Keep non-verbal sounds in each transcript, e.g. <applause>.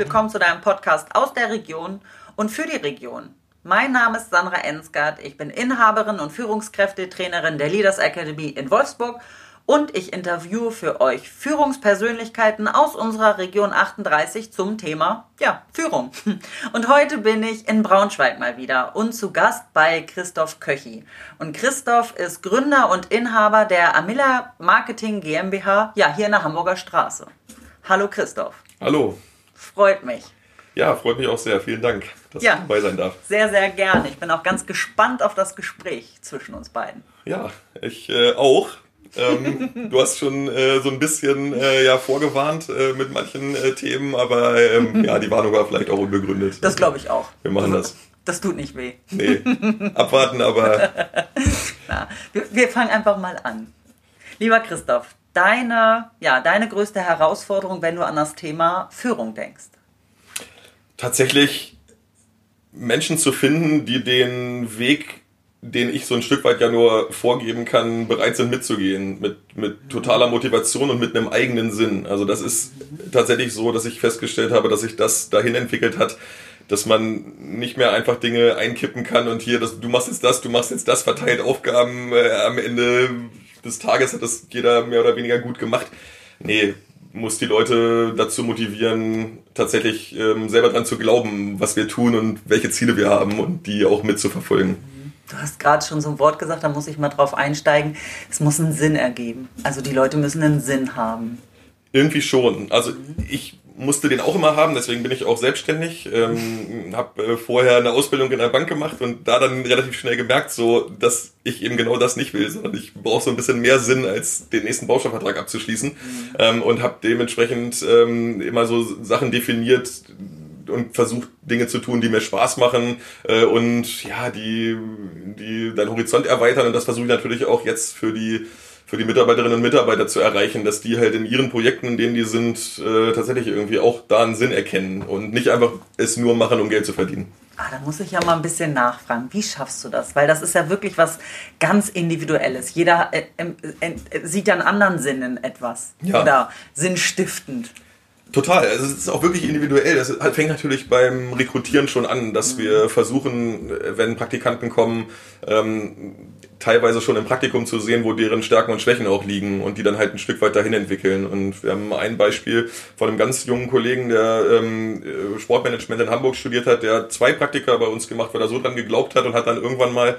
willkommen zu deinem Podcast aus der Region und für die Region. Mein Name ist Sandra Ensgard, ich bin Inhaberin und Führungskräftetrainerin der Leaders Academy in Wolfsburg und ich interviewe für euch Führungspersönlichkeiten aus unserer Region 38 zum Thema ja, Führung. <laughs> Und heute bin ich in Braunschweig mal wieder und zu Gast bei Christoph Köchi. Und Christoph ist Gründer und Inhaber der Amilla Marketing GmbH, ja, hier in der Hamburger Straße. Hallo Christoph. Hallo. Freut mich. Ja, freut mich auch sehr. Vielen Dank, dass ja, ich dabei sein darf. Sehr, sehr gerne. Ich bin auch ganz gespannt auf das Gespräch zwischen uns beiden. Ja, ich äh, auch. ähm, du hast schon äh, so ein bisschen äh, ja, vorgewarnt äh, mit manchen äh, Themen, aber ähm, <laughs> ja, die Warnung war vielleicht auch unbegründet. Das glaube ich auch. Wir machen das. Das tut nicht weh. Nee, abwarten, aber. <laughs> Na, wir, wir fangen einfach mal an. Lieber Christoph, deine, ja, deine größte Herausforderung, wenn du an das Thema Führung denkst? Tatsächlich Menschen zu finden, die den Weg, den ich so ein Stück weit ja nur vorgeben kann, bereit sind mitzugehen, mit, mit totaler Motivation und mit einem eigenen Sinn. Also das ist tatsächlich so, dass ich festgestellt habe, dass sich das dahin entwickelt hat, dass man nicht mehr einfach Dinge einkippen kann und hier, das, du machst jetzt das, du machst jetzt das, verteilt Aufgaben, äh, am Ende des Tages hat das jeder mehr oder weniger gut gemacht. Nee, muss die Leute dazu motivieren, tatsächlich ähm, selber dran zu glauben, was wir tun und welche Ziele wir haben und die auch mitzuverfolgen. Du hast gerade schon so ein Wort gesagt, da muss ich mal drauf einsteigen. Es muss einen Sinn ergeben. Also die Leute müssen einen Sinn haben. Irgendwie schon. Also ich musste den auch immer haben, deswegen bin ich auch selbstständig. Ähm, habe äh, vorher eine Ausbildung in der Bank gemacht und da dann relativ schnell gemerkt, so dass ich eben genau das nicht will, sondern ich brauche so ein bisschen mehr Sinn, als den nächsten Baustoffvertrag abzuschließen. Mhm. Ähm, und habe dementsprechend ähm, immer so Sachen definiert, und versucht Dinge zu tun, die mir Spaß machen äh, und ja, die, die deinen Horizont erweitern. Und das versuche ich natürlich auch jetzt für die für die Mitarbeiterinnen und Mitarbeiter zu erreichen, dass die halt in ihren Projekten, in denen die sind, äh, tatsächlich irgendwie auch da einen Sinn erkennen und nicht einfach es nur machen, um Geld zu verdienen. Ah, da muss ich ja mal ein bisschen nachfragen. Wie schaffst du das? Weil das ist ja wirklich was ganz Individuelles. Jeder äh, äh, äh sieht ja einen anderen Sinn in etwas. Ja. Oder sinnstiftend. Total. Also es ist auch wirklich individuell. Das fängt natürlich beim Rekrutieren schon an, dass mhm. wir versuchen, wenn Praktikanten kommen, ähm, teilweise schon im Praktikum zu sehen, wo deren Stärken und Schwächen auch liegen und die dann halt ein Stück weit dahin entwickeln. Und wir haben ein Beispiel von einem ganz jungen Kollegen, der ähm, Sportmanagement in Hamburg studiert hat, der zwei Praktika bei uns gemacht, weil er so dran geglaubt hat und hat dann irgendwann mal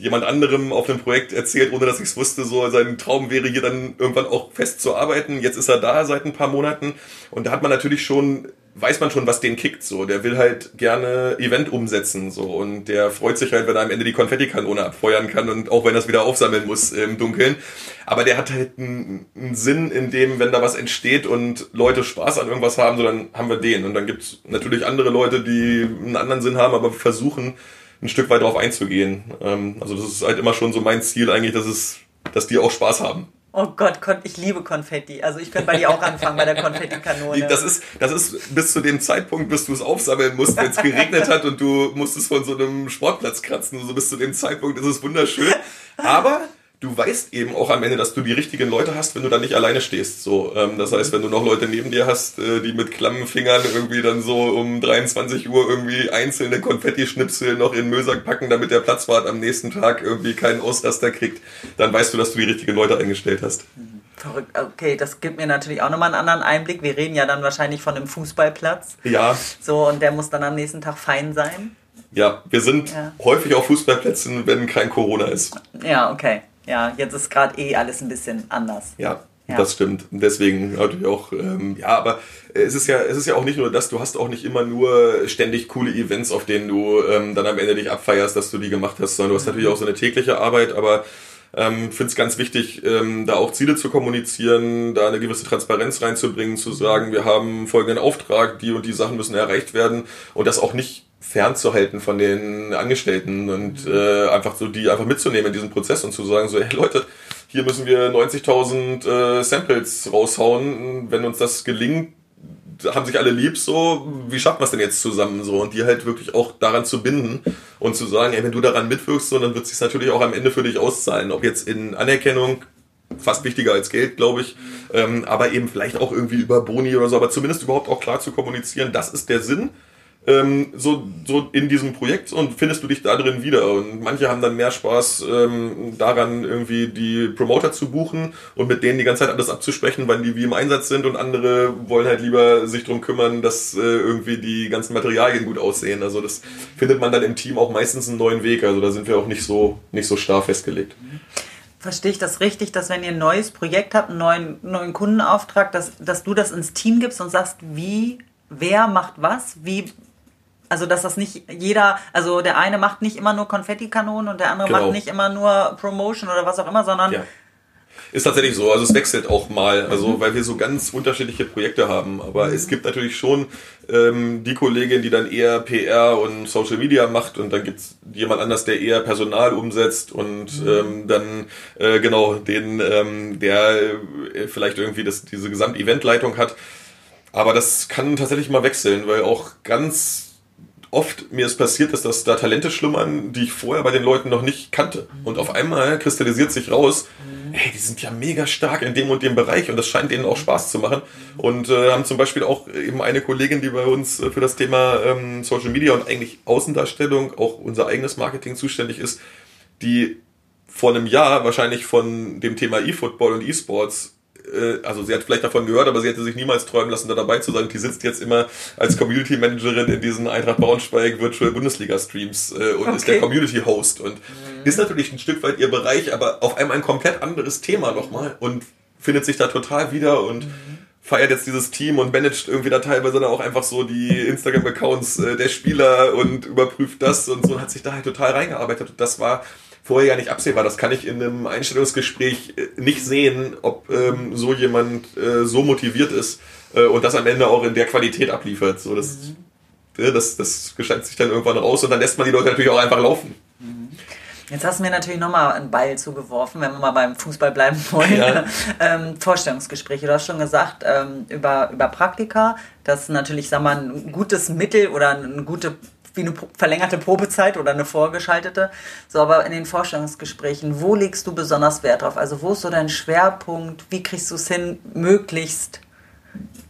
jemand anderem auf einem Projekt erzählt, ohne dass ich es wusste, so sein Traum wäre hier dann irgendwann auch fest zu arbeiten. Jetzt ist er da seit ein paar Monaten und da hat man natürlich schon weiß man schon, was den kickt. So, der will halt gerne Event umsetzen so und der freut sich halt, wenn er am Ende die Konfettikanone abfeuern kann und auch wenn er es wieder aufsammeln muss im Dunkeln. Aber der hat halt einen, einen, Sinn in dem, wenn da was entsteht und Leute Spaß an irgendwas haben, so dann haben wir den. Und dann gibt's natürlich andere Leute, die einen anderen Sinn haben, aber versuchen ein Stück weit darauf einzugehen. Ähm, also das ist halt immer schon so mein Ziel eigentlich, dass es, dass die auch Spaß haben. Oh Gott, ich liebe Konfetti. Also ich könnte bei dir auch anfangen bei der Konfettikanone. Das ist, das ist bis zu dem Zeitpunkt, bis du es aufsammeln musst, wenn es geregnet hat und du musstest von so einem Sportplatz kratzen. So bis zu dem Zeitpunkt ist es wunderschön. Aber du weißt eben auch am Ende, dass du die richtigen Leute hast, wenn du dann nicht alleine stehst. So, ähm, das heißt, wenn du noch Leute neben dir hast, äh, die mit klammen Fingern irgendwie dann so um 23 Uhr irgendwie einzelne Konfettischnipsel noch in den Müllsack packen, damit der Platzwart am nächsten Tag irgendwie keinen Ausraster kriegt, dann weißt du, dass du die richtigen Leute eingestellt hast. Verrückt. Okay, das gibt mir natürlich auch nochmal einen anderen Einblick. Wir reden ja dann wahrscheinlich von einem Fußballplatz. Ja. So, und der muss dann am nächsten Tag fein sein. Ja, wir sind ja. häufig auf Fußballplätzen, wenn kein Corona ist. Ja, okay. Ja, jetzt ist gerade eh alles ein bisschen anders. Ja, ja. Das stimmt. Deswegen natürlich auch, ähm, ja, aber es ist ja, es ist ja auch nicht nur das, du hast auch nicht immer nur ständig coole Events, auf denen du ähm, dann am Ende dich abfeierst, dass du die gemacht hast, sondern du hast natürlich auch so eine tägliche Arbeit, aber ähm, finde es ganz wichtig, ähm, da auch Ziele zu kommunizieren, da eine gewisse Transparenz reinzubringen, zu sagen, wir haben folgenden Auftrag, die und die Sachen müssen erreicht werden und das auch nicht fernzuhalten von den Angestellten und äh, einfach so die einfach mitzunehmen in diesem Prozess und zu sagen so, hey Leute, hier müssen wir 90.000 äh, Samples raushauen. Wenn uns das gelingt, haben sich alle lieb so, wie schafft man es denn jetzt zusammen so und die halt wirklich auch daran zu binden und zu sagen, ey, wenn du daran mitwirkst, so, dann wird es sich natürlich auch am Ende für dich auszahlen, ob jetzt in Anerkennung fast wichtiger als Geld, glaube ich. Ähm, aber eben vielleicht auch irgendwie über Boni oder so, aber zumindest überhaupt auch klar zu kommunizieren, das ist der Sinn ähm, so, so in diesem Projekt und findest du dich da drin wieder. Und manche haben dann mehr Spaß ähm, daran, irgendwie die Promoter zu buchen und mit denen die ganze Zeit alles abzusprechen, wann die wie im Einsatz sind und andere wollen halt lieber sich drum kümmern, dass äh, irgendwie die ganzen Materialien gut aussehen. Also das findet man dann im Team auch meistens einen neuen Weg. Also da sind wir auch nicht so, nicht so starr festgelegt. Verstehe ich das richtig, dass wenn ihr ein neues Projekt habt, einen neuen, neuen Kundenauftrag, dass, dass du das ins Team gibst und sagst, wie, wer macht was, wie also, dass das nicht jeder, also der eine macht nicht immer nur Konfettikanonen und der andere genau. macht nicht immer nur Promotion oder was auch immer, sondern. Ja. Ist tatsächlich so, also es wechselt auch mal, also mhm. weil wir so ganz unterschiedliche Projekte haben. Aber mhm. es gibt natürlich schon ähm, die Kollegin, die dann eher PR und Social Media macht und dann gibt's jemand anders, der eher Personal umsetzt und mhm. ähm, dann äh, genau den, ähm, der äh, vielleicht irgendwie das, diese Gesamteventleitung hat. Aber das kann tatsächlich mal wechseln, weil auch ganz oft mir ist passiert, dass das da Talente schlummern, die ich vorher bei den Leuten noch nicht kannte. Und auf einmal kristallisiert sich raus, hey, die sind ja mega stark in dem und dem Bereich und das scheint denen auch Spaß zu machen. Und äh, haben zum Beispiel auch eben eine Kollegin, die bei uns äh, für das Thema ähm, Social Media und eigentlich Außendarstellung, auch unser eigenes Marketing zuständig ist, die vor einem Jahr wahrscheinlich von dem Thema E-Football und E-Sports äh, also sie hat vielleicht davon gehört, aber sie hätte sich niemals träumen lassen, da dabei zu sein. Die sitzt jetzt immer als Community Managerin in diesen Eintracht Braunschweig Virtual Bundesliga Streams äh, und okay. ist der Community Host und mhm. ist natürlich ein Stück weit ihr Bereich, aber auf einmal ein komplett anderes Thema nochmal und findet sich da total wieder und mhm. feiert jetzt dieses Team und managt irgendwie da teilweise dann auch einfach so die Instagram-Accounts äh, der Spieler und überprüft das und so und hat sich da halt total reingearbeitet. Und das war vorher ja nicht absehbar. Das kann ich in einem Einstellungsgespräch äh, nicht sehen, ob ähm, so jemand äh, so motiviert ist äh, und das am Ende auch in der Qualität abliefert. So, das, mhm. äh, das, das gestaltet sich dann irgendwann raus und dann lässt man die Leute natürlich auch einfach laufen. Mhm. Jetzt hast du mir natürlich nochmal einen Ball zugeworfen, wenn wir mal beim Fußball bleiben wollen. Ja. <laughs> ähm, Vorstellungsgespräche. Du hast schon gesagt, ähm, über, über Praktika, das ist natürlich, sag mal, ein gutes Mittel oder eine gute wie eine verlängerte Probezeit oder eine vorgeschaltete. So, aber in den Vorstellungsgesprächen, wo legst du besonders Wert drauf? Also wo ist so dein Schwerpunkt? Wie kriegst du es hin, möglichst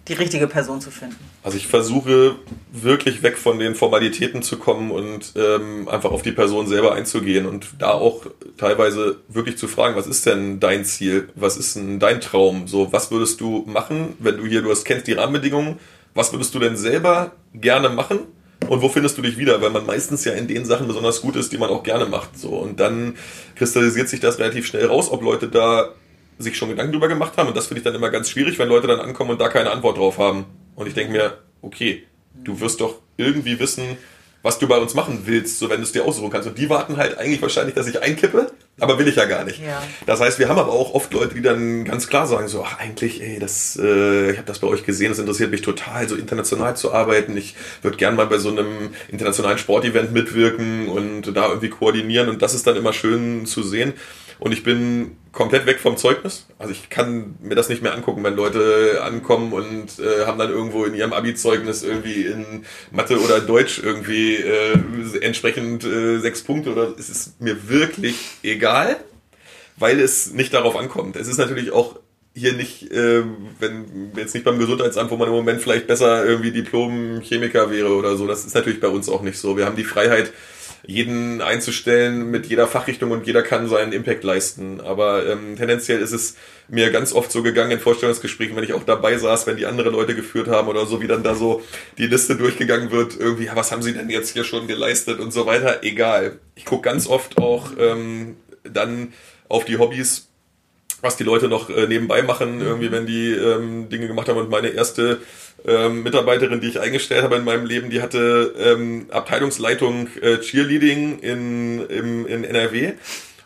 die richtige Person zu finden? Also ich versuche wirklich weg von den Formalitäten zu kommen und ähm, einfach auf die Person selber einzugehen und da auch teilweise wirklich zu fragen, was ist denn dein Ziel? Was ist denn dein Traum? So, was würdest du machen, wenn du hier, du hast, kennst die Rahmenbedingungen, was würdest du denn selber gerne machen? Und wo findest du dich wieder, weil man meistens ja in den Sachen besonders gut ist, die man auch gerne macht. So und dann kristallisiert sich das relativ schnell raus, ob Leute da sich schon Gedanken drüber gemacht haben und das finde ich dann immer ganz schwierig, wenn Leute dann ankommen und da keine Antwort drauf haben. Und ich denke mir, okay, du wirst doch irgendwie wissen, was du bei uns machen willst, so wenn du es dir aussuchen kannst. Und die warten halt eigentlich wahrscheinlich, dass ich einkippe, aber will ich ja gar nicht. Ja. Das heißt, wir haben aber auch oft Leute, die dann ganz klar sagen, so, ach, eigentlich, ey, das, äh, ich habe das bei euch gesehen, das interessiert mich total, so international zu arbeiten. Ich würde gern mal bei so einem internationalen Sportevent mitwirken und da irgendwie koordinieren. Und das ist dann immer schön zu sehen. Und ich bin komplett weg vom Zeugnis. Also ich kann mir das nicht mehr angucken, wenn Leute ankommen und äh, haben dann irgendwo in ihrem Abi-Zeugnis irgendwie in Mathe oder Deutsch irgendwie äh, entsprechend äh, sechs Punkte oder es ist mir wirklich egal, weil es nicht darauf ankommt. Es ist natürlich auch hier nicht, äh, wenn jetzt nicht beim Gesundheitsamt, wo man im Moment vielleicht besser irgendwie Diplom-Chemiker wäre oder so. Das ist natürlich bei uns auch nicht so. Wir haben die Freiheit, jeden einzustellen mit jeder Fachrichtung und jeder kann seinen Impact leisten. Aber ähm, tendenziell ist es mir ganz oft so gegangen in Vorstellungsgesprächen, wenn ich auch dabei saß, wenn die andere Leute geführt haben oder so, wie dann da so die Liste durchgegangen wird, irgendwie, ja, was haben sie denn jetzt hier schon geleistet und so weiter. Egal. Ich gucke ganz oft auch ähm, dann auf die Hobbys was die Leute noch äh, nebenbei machen, irgendwie, wenn die ähm, Dinge gemacht haben. Und meine erste ähm, Mitarbeiterin, die ich eingestellt habe in meinem Leben, die hatte ähm, Abteilungsleitung äh, Cheerleading in, im, in NRW.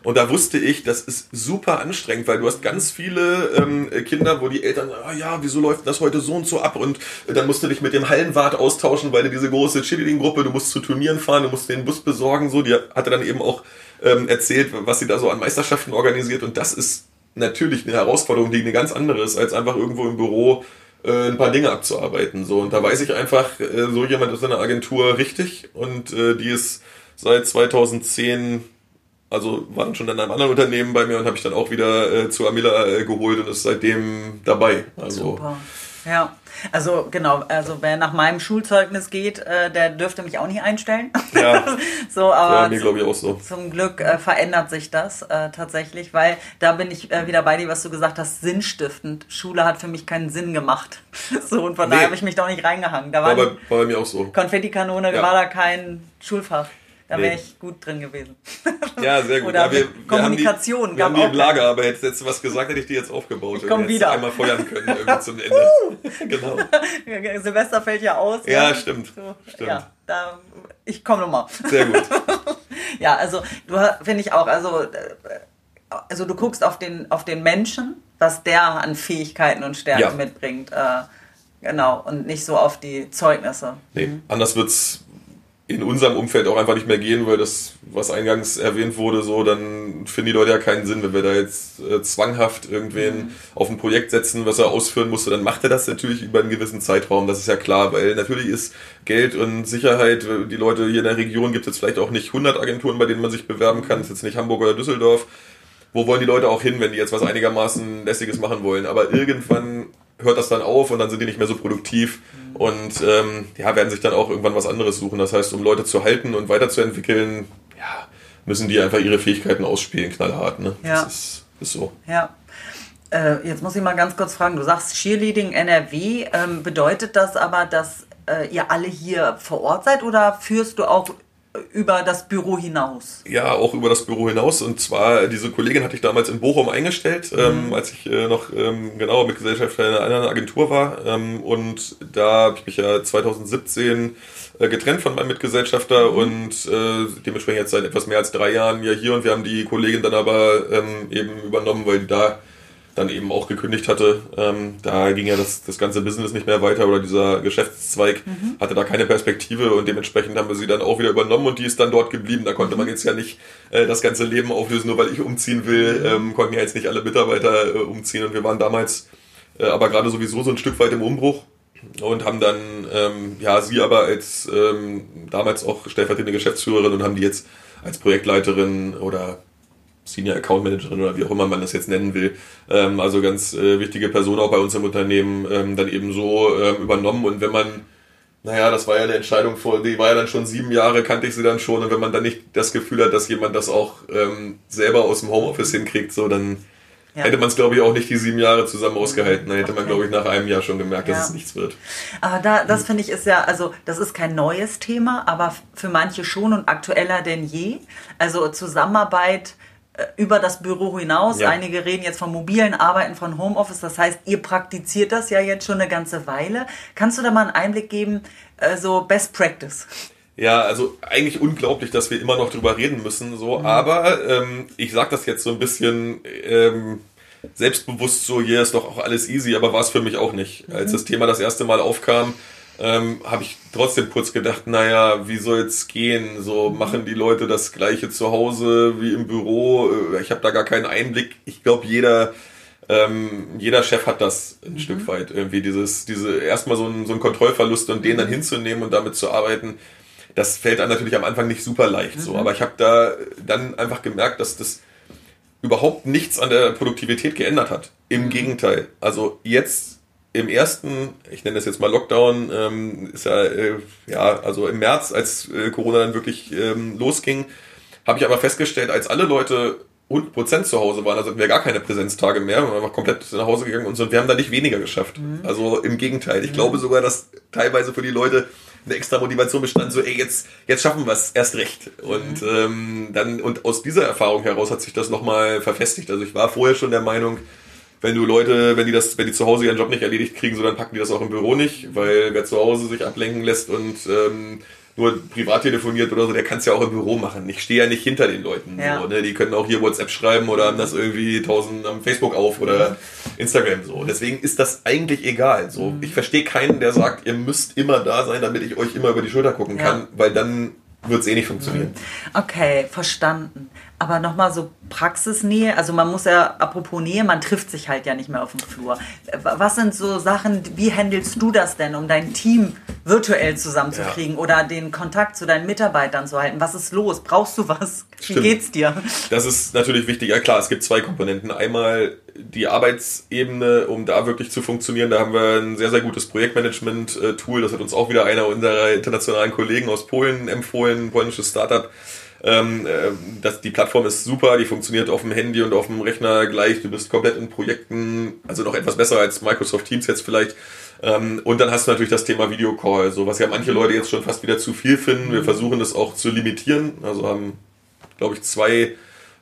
Und da wusste ich, das ist super anstrengend, weil du hast ganz viele ähm, Kinder, wo die Eltern, ah ja, wieso läuft das heute so und so ab? Und äh, dann musst du dich mit dem Hallenwart austauschen, weil du diese große Cheerleading-Gruppe, du musst zu Turnieren fahren, du musst den Bus besorgen, so. Die hatte dann eben auch ähm, erzählt, was sie da so an Meisterschaften organisiert. Und das ist natürlich eine Herausforderung, die eine ganz andere ist, als einfach irgendwo im Büro äh, ein paar Dinge abzuarbeiten. So, und da weiß ich einfach, äh, so jemand ist in der Agentur richtig und äh, die ist seit 2010 Also war dann schon in einem anderen Unternehmen bei mir und habe ich dann auch wieder äh, zu Amila äh, geholt und ist seitdem dabei. Also, Super. Ja, also genau, also wer nach meinem Schulzeugnis geht, äh, der dürfte mich auch nicht einstellen. Ja, <laughs> so, aber ja mir glaube ich auch so. Zum Glück äh, verändert sich das äh, tatsächlich, weil da bin ich äh, wieder bei dir, was du gesagt hast, sinnstiftend. Schule hat für mich keinen Sinn gemacht. <laughs> so, und von Nee. daher habe ich mich doch nicht reingehangen. Da War war bei, war bei mir auch so. Konfettikanone, Ja. war da kein Schulfach. Da wäre ich gut drin gewesen. <laughs> Ja, sehr gut. Oder ja, wir, mit wir haben die, Kommunikation wir haben gab die Lager, aber hättest jetzt was gesagt, hätte ich die jetzt aufgebaut. Ich komm wieder. einmal feuern können <laughs> irgendwie zum Ende. genau. <laughs> Silvester fällt ja aus. Ja, ne? stimmt. So, Stimmt. Ja, da, ich komme nochmal. Sehr gut. Ja, also du finde ich auch, also, äh, also du guckst auf den, auf den Menschen, was der an Fähigkeiten und Stärken Ja. mitbringt. Äh, genau, und nicht so auf die Zeugnisse. Nee, anders wird's in unserem Umfeld auch einfach nicht mehr gehen, weil das, was eingangs erwähnt wurde, so, dann finden die Leute ja keinen Sinn, wenn wir da jetzt äh, zwanghaft irgendwen auf ein Projekt setzen, was er ausführen musste, dann macht er das natürlich über einen gewissen Zeitraum, das ist ja klar, weil natürlich ist Geld und Sicherheit, äh, die Leute hier in der Region gibt es jetzt vielleicht auch nicht 100 Agenturen, bei denen man sich bewerben kann, das ist jetzt nicht Hamburg oder Düsseldorf, wo wollen die Leute auch hin, wenn die jetzt was einigermaßen Lästiges machen wollen. Aber irgendwann hört das dann auf und dann sind die nicht mehr so produktiv und ähm, ja, werden sich dann auch irgendwann was anderes suchen. Das heißt, um Leute zu halten und weiterzuentwickeln, ja, müssen die einfach ihre Fähigkeiten ausspielen, knallhart. Ne? Ja. Das ist, ist so. Ja. Äh, jetzt muss ich mal ganz kurz fragen, du sagst Cheerleading NRW, ähm, bedeutet das aber, dass äh, ihr alle hier vor Ort seid oder führst du auch über das Büro hinaus? Ja, auch über das Büro hinaus. Und zwar, diese Kollegin hatte ich damals in Bochum eingestellt, ähm, als ich äh, noch ähm, genau mit Gesellschafter in einer anderen Agentur war. Ähm, und da habe ich mich ja 2017 äh, getrennt von meinem Mitgesellschafter und äh, dementsprechend jetzt seit etwas mehr als drei Jahren ja hier. Und wir haben die Kollegin dann aber ähm, eben übernommen, weil die da dann eben auch gekündigt hatte. Ähm, da ging ja das, das ganze Business nicht mehr weiter oder dieser Geschäftszweig hatte da keine Perspektive und dementsprechend haben wir sie dann auch wieder übernommen und die ist dann dort geblieben. Da konnte man jetzt ja nicht äh, das ganze Leben auflösen, nur weil ich umziehen will, ähm, konnten ja jetzt nicht alle Mitarbeiter äh, umziehen und wir waren damals äh, aber gerade sowieso so ein Stück weit im Umbruch und haben dann, ähm, ja, sie aber als ähm, damals auch stellvertretende Geschäftsführerin und haben die jetzt als Projektleiterin oder Senior Account Managerin oder wie auch immer man das jetzt nennen will, ähm, also ganz äh, wichtige Person auch bei uns im Unternehmen, ähm, dann eben so ähm, übernommen. Und wenn man, naja, das war ja eine Entscheidung vor, die war ja dann schon sieben Jahre, kannte ich sie dann schon. Und wenn man dann nicht das Gefühl hat, dass jemand das auch ähm, selber aus dem Homeoffice hinkriegt, so dann Ja. hätte man es, glaube ich, auch nicht die sieben Jahre zusammen ausgehalten. Dann hätte man, Okay. glaube ich, nach einem Jahr schon gemerkt, dass Ja. es nichts wird. Aber da, das finde ich ist ja, also das ist kein neues Thema, aber für manche schon und aktueller denn je. Also Zusammenarbeit über das Büro hinaus. Ja. Einige reden jetzt vom mobilen Arbeiten, von Homeoffice. Das heißt, ihr praktiziert das ja jetzt schon eine ganze Weile. Kannst du da mal einen Einblick geben, äh, so Best Practice? Ja, also eigentlich unglaublich, dass wir immer noch drüber reden müssen, so. Aber ähm, ich sag das jetzt so ein bisschen ähm, selbstbewusst so, hier ist doch auch alles easy, aber war es für mich auch nicht. Als das Thema das erste Mal aufkam, ähm, habe ich trotzdem kurz gedacht, naja, wie soll es gehen? So machen die Leute das gleiche zu Hause wie im Büro. Äh, Ich habe da gar keinen Einblick. Ich glaube, jeder ähm, jeder Chef hat das ein Stück weit irgendwie dieses diese erstmal so ein, so ein Kontrollverlust und den dann hinzunehmen und damit zu arbeiten das fällt einem natürlich am Anfang nicht super leicht so. Aber ich habe da dann einfach gemerkt dass das überhaupt nichts an der Produktivität geändert hat. Im Gegenteil. Also jetzt im ersten ich nenne das jetzt mal Lockdown ähm, ist ja äh, ja also im März als äh, Corona dann wirklich ähm, losging habe ich aber festgestellt, als alle Leute 100% zu Hause waren, also hatten wir gar keine Präsenztage mehr, wir waren einfach komplett nach Hause gegangen und so, und wir haben da nicht weniger geschafft. Also im Gegenteil. Ich glaube sogar, dass teilweise für die Leute eine extra Motivation bestand, so, ey, jetzt, jetzt schaffen wir es erst recht. Und ähm, dann, und aus dieser Erfahrung heraus hat sich das nochmal verfestigt. Also ich war vorher schon der Meinung, wenn du Leute, wenn die das, wenn die zu Hause ihren Job nicht erledigt kriegen, so dann packen die das auch im Büro nicht, weil wer zu Hause sich ablenken lässt und ähm, nur privat telefoniert oder so, der kann es ja auch im Büro machen. Ich stehe ja nicht hinter den Leuten. Ja. So, ne? Die können auch hier WhatsApp schreiben oder haben das irgendwie tausend am Facebook auf oder Instagram so. Deswegen ist das eigentlich egal. So, Mhm. ich verstehe keinen, der sagt, ihr müsst immer da sein, damit ich euch immer über die Schulter gucken Ja. kann, weil dann wird es eh nicht funktionieren. Okay, verstanden. Aber nochmal so Praxisnähe, also man muss ja, apropos Nähe, man trifft sich halt ja nicht mehr auf dem Flur. Was sind so Sachen, wie handelst du das denn, um dein Team virtuell zusammenzukriegen ja. oder den Kontakt zu deinen Mitarbeitern zu halten? Was ist los? Brauchst du was? Wie geht's dir? Das ist natürlich wichtig. Ja klar, es gibt zwei Komponenten. Einmal die Arbeitsebene, um da wirklich zu funktionieren. Da haben wir ein sehr, sehr gutes Projektmanagement-Tool. Das hat uns auch wieder einer unserer internationalen Kollegen aus Polen empfohlen, ein polnisches Startup ähm, äh, das, die Plattform ist super, die funktioniert auf dem Handy und auf dem Rechner gleich. Du bist komplett in Projekten, also noch etwas besser als Microsoft Teams jetzt vielleicht. Ähm, und dann hast du natürlich das Thema Videocall, so was ja manche Leute jetzt schon fast wieder zu viel finden. Wir mhm. versuchen das auch zu limitieren. Also haben, glaube ich, zwei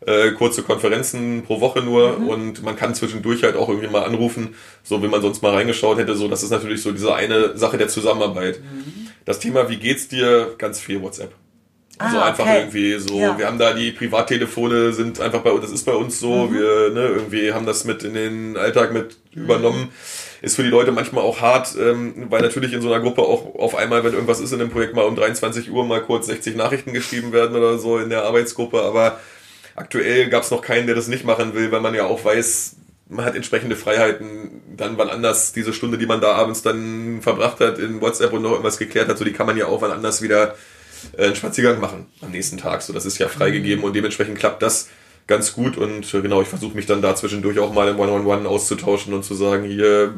äh, kurze Konferenzen pro Woche nur mhm. und man kann zwischendurch halt auch irgendwie mal anrufen, so wenn man sonst mal reingeschaut hätte. So, das ist natürlich so diese eine Sache der Zusammenarbeit. Mhm. Das Thema, wie geht's dir, ganz viel WhatsApp. Also ah, einfach okay. irgendwie so, ja. wir haben da die Privattelefone sind einfach bei uns, das ist bei uns so, mhm. wir ne, irgendwie haben das mit in den Alltag mit mhm. übernommen. Ist für die Leute manchmal auch hart, ähm, weil natürlich in so einer Gruppe auch auf einmal, wenn irgendwas ist in dem Projekt, mal um 23 Uhr mal kurz 60 Nachrichten geschrieben werden oder so in der Arbeitsgruppe. Aber aktuell gab es noch keinen, der das nicht machen will, weil man ja auch weiß, man hat entsprechende Freiheiten, dann wann anders diese Stunde, die man da abends dann verbracht hat in WhatsApp und noch irgendwas geklärt hat, so die kann man ja auch wann anders wieder einen Spaziergang machen am nächsten Tag. So, das ist ja freigegeben mhm. und dementsprechend klappt das ganz gut und äh, genau, ich versuche mich dann da zwischendurch auch mal im One-on-One auszutauschen und zu sagen, hier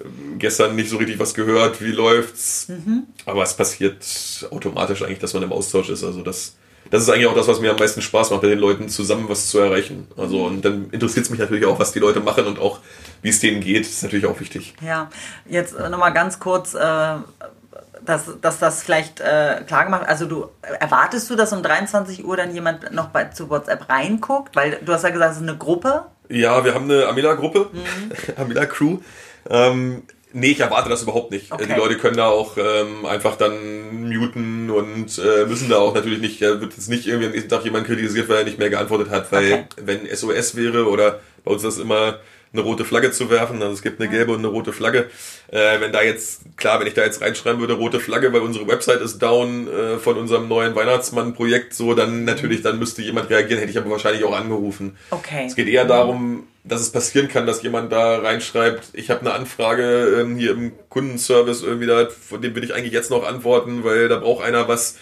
äh, gestern nicht so richtig was gehört, wie läuft's? Mhm. Aber es passiert automatisch eigentlich, dass man im Austausch ist. Also das, das ist eigentlich auch das, was mir am meisten Spaß macht, bei den Leuten zusammen was zu erreichen. Also und dann interessiert es mich natürlich auch, was die Leute machen und auch wie es denen geht, ist natürlich auch wichtig. Ja, jetzt nochmal ganz kurz, äh, dass, dass das vielleicht äh, klar gemacht Also du erwartest du, dass um 23 Uhr dann jemand noch bei, zu WhatsApp reinguckt? Weil du hast ja gesagt, es ist eine Gruppe. Ja, wir haben eine Amila-Gruppe, mhm. <laughs> Amila-Crew. Ähm, nee, ich erwarte das überhaupt nicht. Okay. Die Leute können da auch ähm, einfach dann muten und äh, müssen da auch natürlich nicht, äh, wird jetzt nicht irgendwie am nächsten Tag jemand kritisiert, weil er nicht mehr geantwortet hat. Weil okay. wenn SOS wäre oder bei uns ist das immer eine rote Flagge zu werfen. Also es gibt eine gelbe und eine rote Flagge. Äh, wenn da jetzt, klar, wenn ich da jetzt reinschreiben würde, rote Flagge, weil unsere Website ist down äh, von unserem neuen Weihnachtsmann-Projekt, so, dann natürlich, dann müsste jemand reagieren, hätte ich aber wahrscheinlich auch angerufen. Okay. Es geht eher darum, dass es passieren kann, dass jemand da reinschreibt, ich habe eine Anfrage ähm, hier im Kundenservice irgendwie da, von dem will ich eigentlich jetzt noch antworten, weil da braucht einer was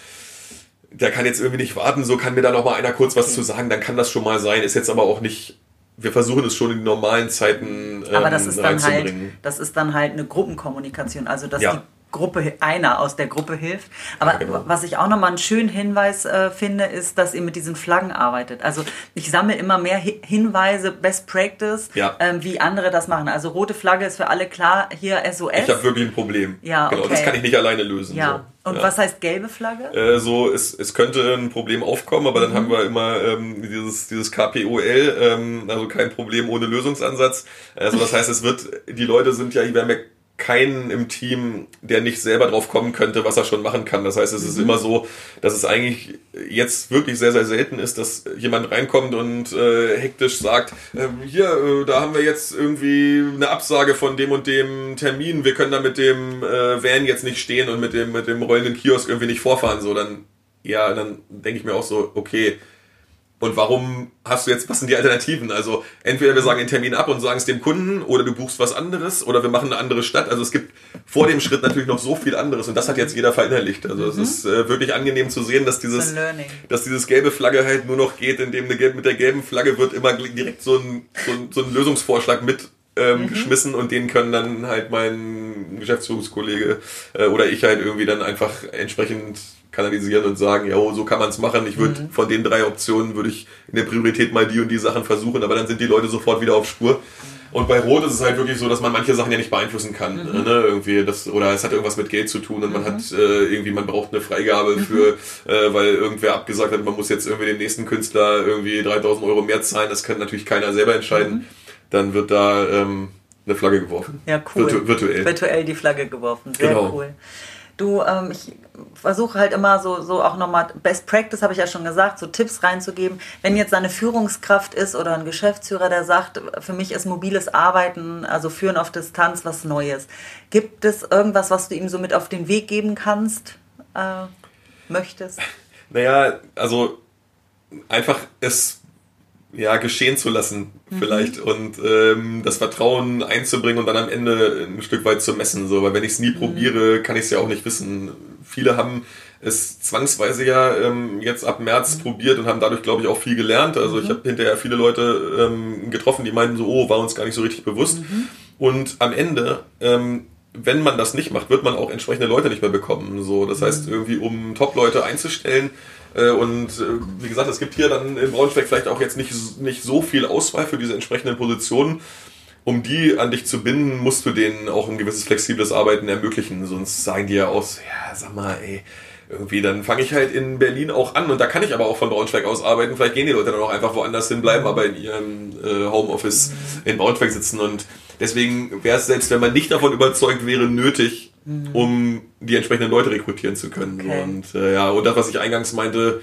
der kann jetzt irgendwie nicht warten, so kann mir da noch mal einer kurz was okay. zu sagen, dann kann das schon mal sein, ist jetzt aber auch nicht wir versuchen es schon in normalen Zeiten ähm, Aber das ist dann halt, das ist dann halt eine Gruppenkommunikation, also dass ja. die Gruppe, einer aus der Gruppe hilft. Aber ja, genau. was ich auch nochmal einen schönen Hinweis äh, finde, ist, dass ihr mit diesen Flaggen arbeitet. Also ich sammle immer mehr Hi Hinweise, Best Practice, ja. ähm, wie andere das machen. Also rote Flagge ist für alle klar, hier SOS. Ich habe wirklich ein Problem. Ja, genau, okay. das kann ich nicht alleine lösen. Ja. So. Und ja. was heißt gelbe Flagge? Äh, so, es, es könnte ein Problem aufkommen, aber dann mhm. haben wir immer ähm, dieses, dieses KPOL, ähm, also kein Problem ohne Lösungsansatz. Also das heißt, es wird, die Leute sind ja, haben ja keinen im Team, der nicht selber drauf kommen könnte, was er schon machen kann. Das heißt, es ist mhm. immer so, dass es eigentlich jetzt wirklich sehr, sehr selten ist, dass jemand reinkommt und äh, hektisch sagt, äh, hier, äh, da haben wir jetzt irgendwie eine Absage von dem und dem Termin, wir können da mit dem äh, Van jetzt nicht stehen und mit dem, mit dem rollenden Kiosk irgendwie nicht vorfahren. So, dann, ja, dann denke ich mir auch so, okay, und warum hast du jetzt, was sind die Alternativen? Also entweder wir sagen den Termin ab und sagen es dem Kunden oder du buchst was anderes oder wir machen eine andere Stadt. Also es gibt vor dem Schritt natürlich noch so viel anderes und das hat jetzt jeder verinnerlicht. Also es mhm. ist äh, wirklich angenehm zu sehen, dass dieses, dass dieses gelbe Flagge halt nur noch geht, indem eine gelbe, mit der gelben Flagge wird immer direkt so ein, so ein, so ein Lösungsvorschlag mit ähm, mhm. geschmissen und den können dann halt mein Geschäftsführungskollege äh, oder ich halt irgendwie dann einfach entsprechend kanalisieren und sagen, ja, so kann man es machen. Ich würde mhm. von den drei Optionen würde ich in der Priorität mal die und die Sachen versuchen, aber dann sind die Leute sofort wieder auf Spur. Und bei Rot ist es halt wirklich so, dass man manche Sachen ja nicht beeinflussen kann. Mhm. Ne? Irgendwie das, oder es hat irgendwas mit Geld zu tun und man mhm. hat äh, irgendwie, man braucht eine Freigabe mhm. für, äh, weil irgendwer abgesagt hat, man muss jetzt irgendwie dem nächsten Künstler irgendwie 3000 Euro mehr zahlen. Das kann natürlich keiner selber entscheiden. Mhm. Dann wird da ähm, eine Flagge geworfen. Ja, cool. Virtu virtuell. Virtuell die Flagge geworfen. Sehr genau. cool. Du, ähm, ich versuche halt immer so, so auch nochmal Best Practice, habe ich ja schon gesagt, so Tipps reinzugeben. Wenn jetzt eine Führungskraft ist oder ein Geschäftsführer, der sagt, für mich ist mobiles Arbeiten, also Führen auf Distanz, was Neues. Gibt es irgendwas, was du ihm so mit auf den Weg geben kannst, äh, möchtest? Naja, also einfach es ja, geschehen zu lassen, mhm. vielleicht, und ähm, das Vertrauen einzubringen und dann am Ende ein Stück weit zu messen. So, weil wenn ich es nie mhm. probiere, kann ich es ja auch nicht wissen. Viele haben es zwangsweise ja ähm, jetzt ab März mhm. probiert und haben dadurch, glaube ich, auch viel gelernt. Also ich mhm. habe hinterher viele Leute ähm, getroffen, die meinten so, oh, war uns gar nicht so richtig bewusst. Mhm. Und am Ende, ähm, wenn man das nicht macht, wird man auch entsprechende Leute nicht mehr bekommen. So, das heißt, mhm. irgendwie um Top-Leute einzustellen, und äh, wie gesagt, es gibt hier dann in Braunschweig vielleicht auch jetzt nicht, nicht so viel Auswahl für diese entsprechenden Positionen. Um die an dich zu binden, musst du denen auch ein gewisses flexibles Arbeiten ermöglichen. Sonst sagen die ja aus, ja, sag mal, ey, irgendwie, dann fange ich halt in Berlin auch an und da kann ich aber auch von Braunschweig aus arbeiten. Vielleicht gehen die Leute dann auch einfach woanders hin, bleiben aber in ihrem äh, Homeoffice in Braunschweig sitzen und deswegen wäre es, selbst wenn man nicht davon überzeugt wäre, nötig, mhm. um die entsprechenden Leute rekrutieren zu können. Okay. Und äh, ja, und das, was ich eingangs meinte,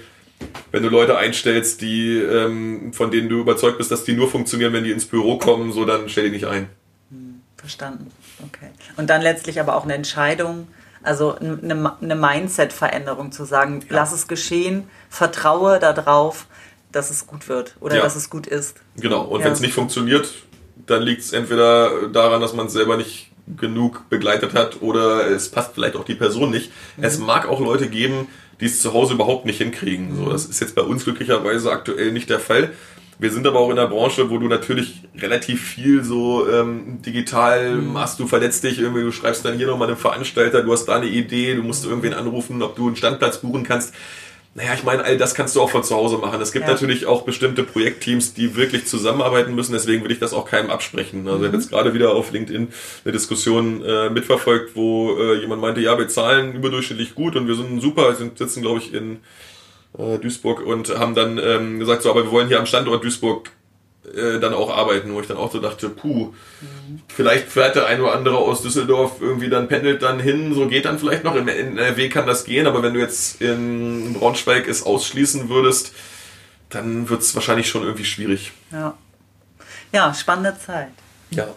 wenn du Leute einstellst, die ähm, von denen du überzeugt bist, dass die nur funktionieren, wenn die ins Büro kommen, so dann stell die nicht ein. Hm, verstanden. Okay. Und dann letztlich aber auch eine Entscheidung, also eine, eine Mindset-Veränderung zu sagen, ja. lass es geschehen, vertraue darauf, dass es gut wird oder ja. dass es gut ist. Genau. Und ja, wenn es nicht funktioniert, dann liegt es entweder daran, dass man es selber nicht genug begleitet hat oder es passt vielleicht auch die Person nicht. Mhm. Es mag auch Leute geben, die es zu Hause überhaupt nicht hinkriegen. So, das ist jetzt bei uns glücklicherweise aktuell nicht der Fall. Wir sind aber auch in der Branche, wo du natürlich relativ viel so ähm, digital mhm. machst. Du verletzt dich irgendwie, du schreibst dann hier nochmal einem Veranstalter, du hast da eine Idee, du musst irgendwen anrufen, ob du einen Standplatz buchen kannst. Naja, ich meine, all das kannst du auch von zu Hause machen. Es gibt ja. natürlich auch bestimmte Projektteams, die wirklich zusammenarbeiten müssen. Deswegen will ich das auch keinem absprechen. Also mhm. ich habe jetzt gerade wieder auf LinkedIn eine Diskussion äh, mitverfolgt, wo äh, jemand meinte, ja, wir zahlen überdurchschnittlich gut und wir sind super, wir sitzen, glaube ich, in äh, Duisburg und haben dann ähm, gesagt, so, aber wir wollen hier am Standort Duisburg äh, dann auch arbeiten, wo ich dann auch so dachte, puh, mhm. vielleicht fährt der ein oder andere aus Düsseldorf irgendwie dann pendelt dann hin, so geht dann vielleicht noch. In NRW kann das gehen, aber wenn du jetzt in Braunschweig es ausschließen würdest, dann wird es wahrscheinlich schon irgendwie schwierig. Ja. Ja, spannende Zeit. Ja.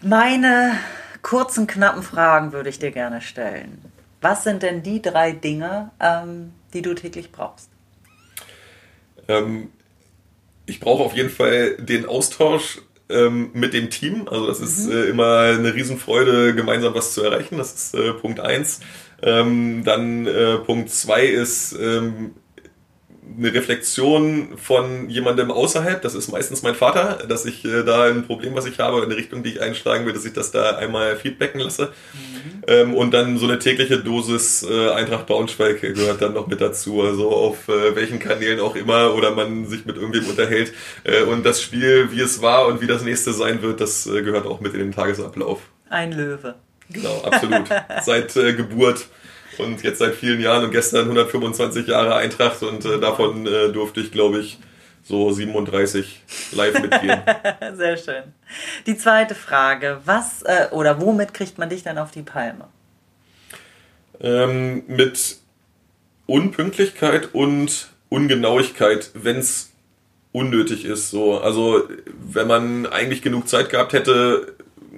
Meine kurzen, knappen Fragen würde ich dir gerne stellen. Was sind denn die drei Dinge, ähm, die du täglich brauchst? Ähm, ich brauche auf jeden Fall den Austausch ähm, mit dem Team. Also das ist mhm. äh, immer eine Riesenfreude, gemeinsam was zu erreichen. Das ist äh, Punkt eins. Ähm, dann äh, Punkt zwei ist ähm, eine Reflexion von jemandem außerhalb, das ist meistens mein Vater, dass ich äh, da ein Problem, was ich habe, oder eine Richtung, die ich einschlagen will, dass ich das da einmal feedbacken lasse. Mhm. Ähm, und dann so eine tägliche Dosis äh, Eintracht Braunschweig gehört dann noch mit dazu, also auf äh, welchen Kanälen auch immer oder man sich mit irgendwem unterhält. Äh, und das Spiel, wie es war und wie das nächste sein wird, das äh, gehört auch mit in den Tagesablauf. Ein Löwe. Genau, absolut. <laughs> Seit äh, Geburt und jetzt seit vielen Jahren und gestern 125 Jahre Eintracht und äh, davon durfte ich, glaube ich, so 37 live mitgehen. <laughs> Sehr schön. Die zweite Frage, was äh, oder womit kriegt man dich dann auf die Palme? Ähm, mit Unpünktlichkeit und Ungenauigkeit, wenn es unnötig ist. So. Also wenn man eigentlich genug Zeit gehabt hätte,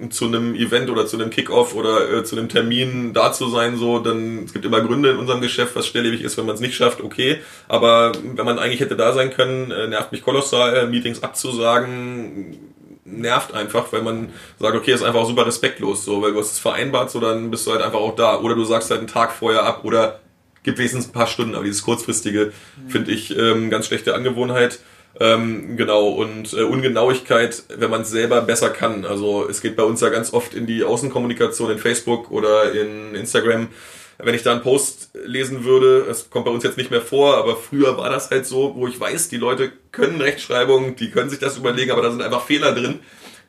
zu einem Event oder zu einem Kickoff oder äh, zu einem Termin da zu sein, so, dann es gibt immer Gründe in unserem Geschäft, was schnelllebig ist, wenn man es nicht schafft, okay. Aber wenn man eigentlich hätte da sein können, äh, nervt mich kolossal, Meetings abzusagen, nervt einfach, weil man sagt, okay, ist einfach super respektlos, so, weil du hast es vereinbart, so dann bist du halt einfach auch da. Oder du sagst halt einen Tag vorher ab oder gibt wenigstens ein paar Stunden, aber dieses kurzfristige mhm. finde ich ähm, ganz schlechte Angewohnheit. Ähm, genau, und äh, Ungenauigkeit, wenn man es selber besser kann. Also es geht bei uns ja ganz oft in die Außenkommunikation in Facebook oder in Instagram. Wenn ich da einen Post lesen würde, es kommt bei uns jetzt nicht mehr vor, aber früher war das halt so, wo ich weiß, die Leute können Rechtschreibung, die können sich das überlegen, aber da sind einfach Fehler drin.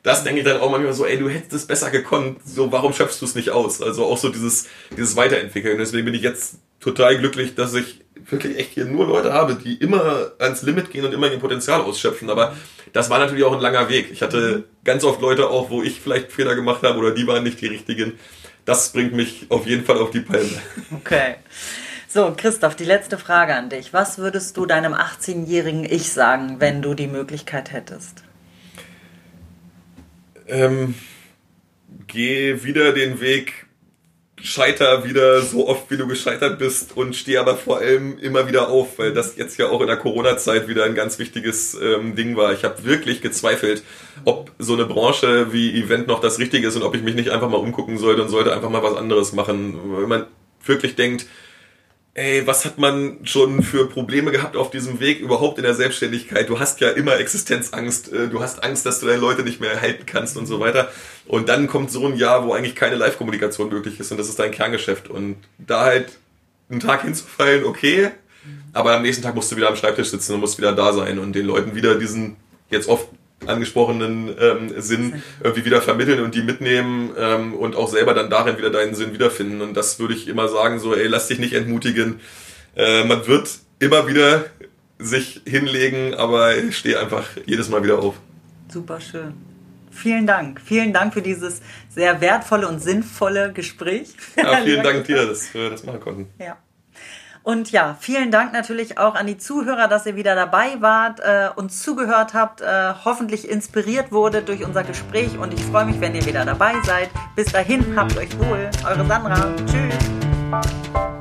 Das denke ich dann auch manchmal so, ey, du hättest es besser gekonnt, so warum schöpfst du es nicht aus? Also auch so dieses, dieses Weiterentwickeln. Deswegen bin ich jetzt total glücklich, dass ich wirklich echt hier nur Leute habe, die immer ans Limit gehen und immer ihr Potenzial ausschöpfen. Aber das war natürlich auch ein langer Weg. Ich hatte mhm. ganz oft Leute auch, wo ich vielleicht Fehler gemacht habe oder die waren nicht die richtigen. Das bringt mich auf jeden Fall auf die Palme. Okay. So, Christoph, die letzte Frage an dich. Was würdest du deinem 18-jährigen Ich sagen, wenn du die Möglichkeit hättest? Ähm, geh wieder den Weg scheiter wieder so oft, wie du gescheitert bist und stehe aber vor allem immer wieder auf, weil das jetzt ja auch in der Corona-Zeit wieder ein ganz wichtiges ähm, Ding war. Ich habe wirklich gezweifelt, ob so eine Branche wie Event noch das Richtige ist und ob ich mich nicht einfach mal umgucken sollte und sollte einfach mal was anderes machen. Wenn man wirklich denkt, ey, was hat man schon für Probleme gehabt auf diesem Weg überhaupt in der Selbstständigkeit? Du hast ja immer Existenzangst, äh, du hast Angst, dass du deine Leute nicht mehr halten kannst und so weiter. Und dann kommt so ein Jahr, wo eigentlich keine Live-Kommunikation möglich ist und das ist dein Kerngeschäft. Und da halt einen Tag hinzufallen, okay, aber am nächsten Tag musst du wieder am Schreibtisch sitzen und musst wieder da sein und den Leuten wieder diesen jetzt oft angesprochenen ähm, Sinn irgendwie wieder vermitteln und die mitnehmen ähm, und auch selber dann darin wieder deinen Sinn wiederfinden. Und das würde ich immer sagen, so, ey, lass dich nicht entmutigen. Äh, man wird immer wieder sich hinlegen, aber steh einfach jedes Mal wieder auf. Super schön. Vielen Dank. Vielen Dank für dieses sehr wertvolle und sinnvolle Gespräch. Ja, vielen <laughs> Dank dir, dass wir das machen konnten. Ja. Und ja, vielen Dank natürlich auch an die Zuhörer, dass ihr wieder dabei wart, äh, uns zugehört habt, äh, hoffentlich inspiriert wurde durch unser Gespräch und ich freue mich, wenn ihr wieder dabei seid. Bis dahin, habt euch wohl. Eure Sandra. Tschüss.